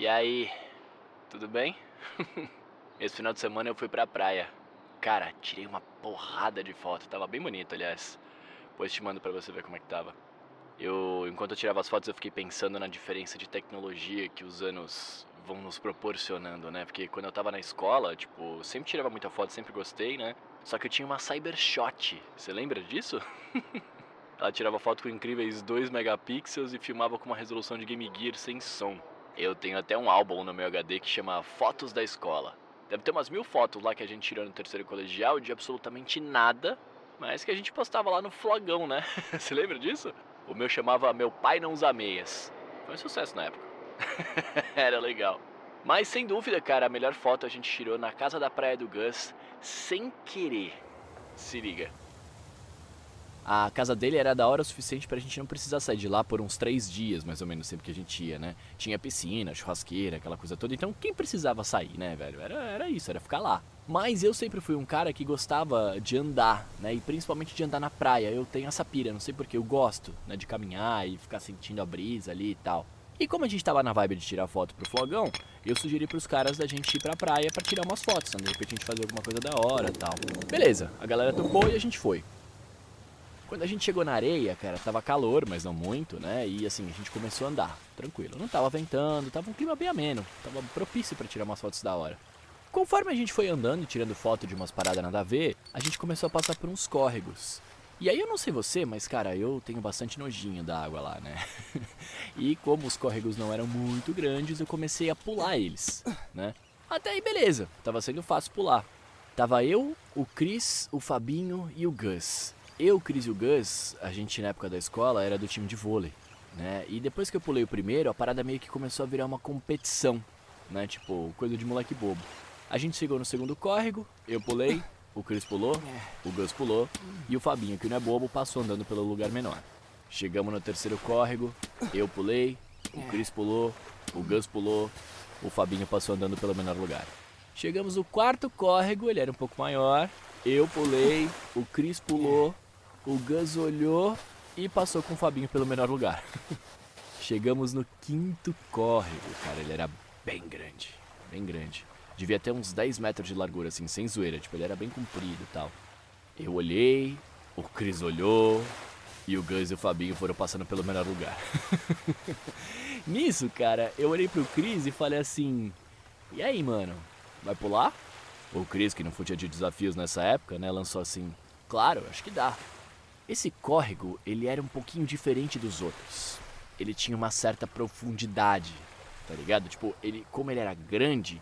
E aí, tudo bem? Esse final de semana eu fui pra praia. Cara, tirei uma porrada de foto, tava bem bonito, aliás. Depois te mando pra você ver como é que tava. Eu, enquanto eu tirava as fotos, eu fiquei pensando na diferença de tecnologia que os anos vão nos proporcionando, né? Porque quando eu tava na escola, tipo, sempre tirava muita foto, sempre gostei, né? Só que eu tinha uma Cybershot. Você lembra disso? Ela tirava foto com incríveis 2 megapixels e filmava com uma resolução de Game Gear sem som. Eu tenho até um álbum no meu HD que chama Fotos da Escola. Deve ter umas mil fotos lá que a gente tirou no terceiro colegial de absolutamente nada, mas que a gente postava lá no flogão, né? Você lembra disso? O meu chamava Meu Pai Não Usa Meias. Foi um sucesso na época. Era legal. Mas sem dúvida, cara, a melhor foto a gente tirou na casa da praia do Gus sem querer. Se liga. A casa dele era da hora o suficiente pra gente não precisar sair de lá por uns três dias, mais ou menos, sempre que a gente ia, né? Tinha piscina, churrasqueira, aquela coisa toda. Então, quem precisava sair, né, velho? Era, era isso, era ficar lá. Mas eu sempre fui um cara que gostava de andar, né? E principalmente de andar na praia. Eu tenho essa pira, não sei porquê, eu gosto, né? De caminhar e ficar sentindo a brisa ali e tal. E como a gente tava na vibe de tirar foto pro flogão, eu sugeri pros caras da gente ir pra praia para tirar umas fotos, né? De repente a gente fazer alguma coisa da hora e tal. Beleza, a galera topou e a gente foi. Quando a gente chegou na areia, cara, tava calor, mas não muito, né? E assim, a gente começou a andar, tranquilo. Não tava ventando, tava um clima bem ameno, tava propício para tirar umas fotos da hora. Conforme a gente foi andando e tirando foto de umas paradas nada a ver, a gente começou a passar por uns córregos. E aí eu não sei você, mas cara, eu tenho bastante nojinho da água lá, né? e como os córregos não eram muito grandes, eu comecei a pular eles, né? Até aí beleza, tava sendo fácil pular. Tava eu, o Cris, o Fabinho e o Gus. Eu, Cris e o Gus, a gente na época da escola era do time de vôlei, né? E depois que eu pulei o primeiro, a parada meio que começou a virar uma competição, né? Tipo, coisa de moleque bobo. A gente chegou no segundo córrego, eu pulei, o Cris pulou, o Gus pulou e o Fabinho, que não é bobo, passou andando pelo lugar menor. Chegamos no terceiro córrego, eu pulei, o Cris pulou, o Gus pulou, o Fabinho passou andando pelo menor lugar. Chegamos no quarto córrego, ele era um pouco maior, eu pulei, o Cris pulou, o Gus olhou e passou com o Fabinho pelo menor lugar. Chegamos no quinto córrego, cara, ele era bem grande, bem grande. Devia ter uns 10 metros de largura, assim, sem zoeira, tipo, ele era bem comprido e tal. Eu olhei, o Cris olhou e o Gus e o Fabinho foram passando pelo menor lugar. Nisso, cara, eu olhei pro Cris e falei assim: E aí, mano, vai pular? O Cris, que não fugia de desafios nessa época, né, lançou assim: Claro, acho que dá. Esse córrego, ele era um pouquinho diferente dos outros. Ele tinha uma certa profundidade, tá ligado? Tipo, ele, como ele era grande,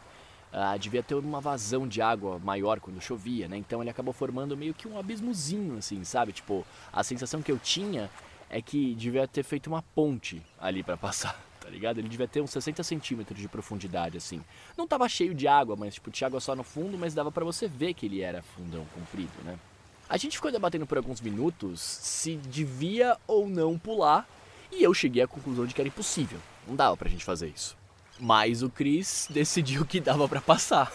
uh, devia ter uma vazão de água maior quando chovia, né? Então ele acabou formando meio que um abismozinho, assim, sabe? Tipo, a sensação que eu tinha é que devia ter feito uma ponte ali para passar, tá ligado? Ele devia ter uns 60 centímetros de profundidade, assim. Não tava cheio de água, mas tipo, tinha água só no fundo, mas dava para você ver que ele era fundão comprido, né? A gente ficou debatendo por alguns minutos se devia ou não pular, e eu cheguei à conclusão de que era impossível. Não dava pra gente fazer isso. Mas o Chris decidiu que dava para passar.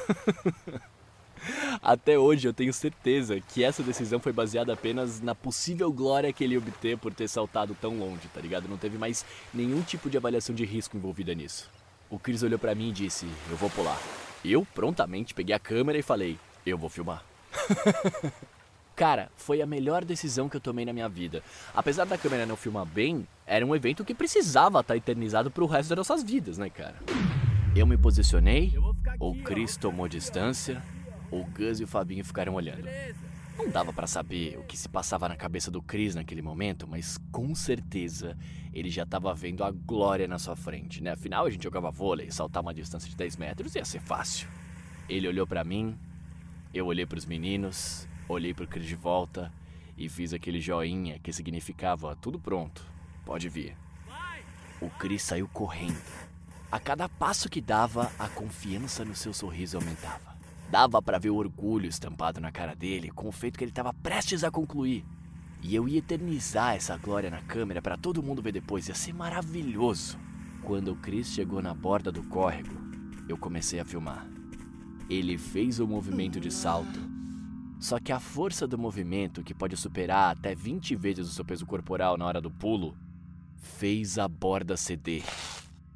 Até hoje eu tenho certeza que essa decisão foi baseada apenas na possível glória que ele obter por ter saltado tão longe, tá ligado? Não teve mais nenhum tipo de avaliação de risco envolvida nisso. O Chris olhou para mim e disse: Eu vou pular. Eu prontamente peguei a câmera e falei: Eu vou filmar. Cara, foi a melhor decisão que eu tomei na minha vida. Apesar da câmera não filmar bem, era um evento que precisava estar eternizado pro resto das nossas vidas, né, cara? Eu me posicionei, o Chris tomou distância, o Gus e o Fabinho ficaram olhando. Não dava para saber o que se passava na cabeça do Chris naquele momento, mas com certeza ele já estava vendo a glória na sua frente, né? Afinal, a gente jogava vôlei, saltar uma distância de 10 metros ia ser fácil. Ele olhou para mim, eu olhei para os meninos Olhei pro Chris de volta e fiz aquele joinha que significava tudo pronto, pode vir. O Chris saiu correndo. A cada passo que dava, a confiança no seu sorriso aumentava. Dava para ver o orgulho estampado na cara dele com o feito que ele estava prestes a concluir. E eu ia eternizar essa glória na câmera para todo mundo ver depois, ia ser maravilhoso. Quando o Chris chegou na borda do córrego, eu comecei a filmar. Ele fez o movimento de salto só que a força do movimento, que pode superar até 20 vezes o seu peso corporal na hora do pulo, fez a borda ceder.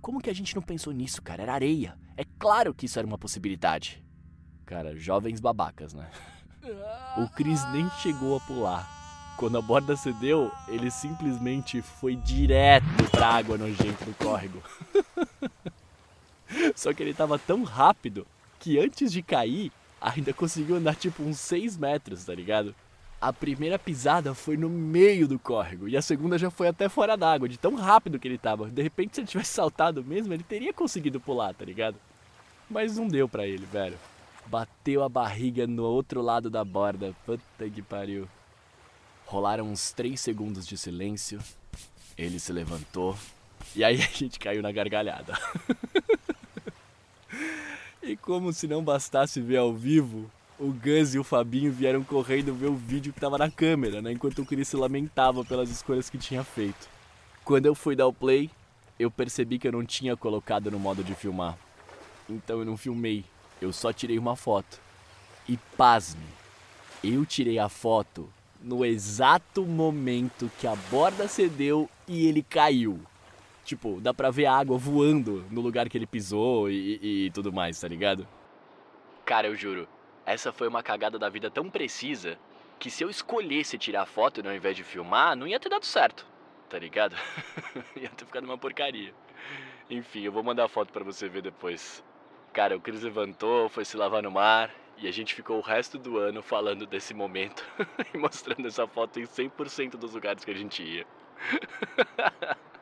como que a gente não pensou nisso, cara? Era areia. É claro que isso era uma possibilidade. Cara, jovens babacas, né? O Chris nem chegou a pular. Quando a borda cedeu, ele simplesmente foi direto pra água nojenta do córrego. Só que ele tava tão rápido que antes de cair, ainda conseguiu andar tipo uns 6 metros, tá ligado? A primeira pisada foi no meio do córrego e a segunda já foi até fora d'água, de tão rápido que ele tava. De repente, se ele tivesse saltado mesmo, ele teria conseguido pular, tá ligado? Mas não deu pra ele, velho. Bateu a barriga no outro lado da borda. Puta que pariu. Rolaram uns 3 segundos de silêncio. Ele se levantou. E aí a gente caiu na gargalhada. e como se não bastasse ver ao vivo, o Gus e o Fabinho vieram correndo ver o vídeo que tava na câmera, né? Enquanto o Chris se lamentava pelas escolhas que tinha feito. Quando eu fui dar o play, eu percebi que eu não tinha colocado no modo de filmar. Então eu não filmei, eu só tirei uma foto. E pasme, eu tirei a foto no exato momento que a borda cedeu e ele caiu. Tipo, dá pra ver a água voando no lugar que ele pisou e, e, tudo mais, tá ligado? Cara, eu juro, essa foi uma cagada da vida tão precisa que se eu escolhesse tirar foto ao invés de filmar, não ia ter dado certo, tá ligado? ia ter ficado uma porcaria. Enfim, eu vou mandar a foto para você ver depois. Cara, o Cris levantou, foi se lavar no mar e a gente ficou o resto do ano falando desse momento e mostrando essa foto em 100% dos lugares que a gente ia.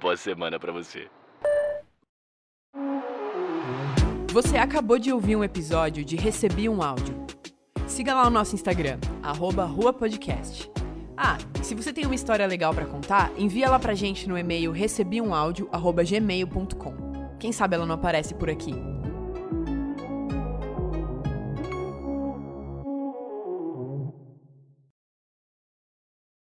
Boa semana para você. Você acabou de ouvir um episódio de Recebi um Áudio. Siga lá o nosso Instagram, arroba Rua Podcast. Ah, se você tem uma história legal para contar, envia ela pra gente no e-mail recebiumaudio.gmail.com. Quem sabe ela não aparece por aqui.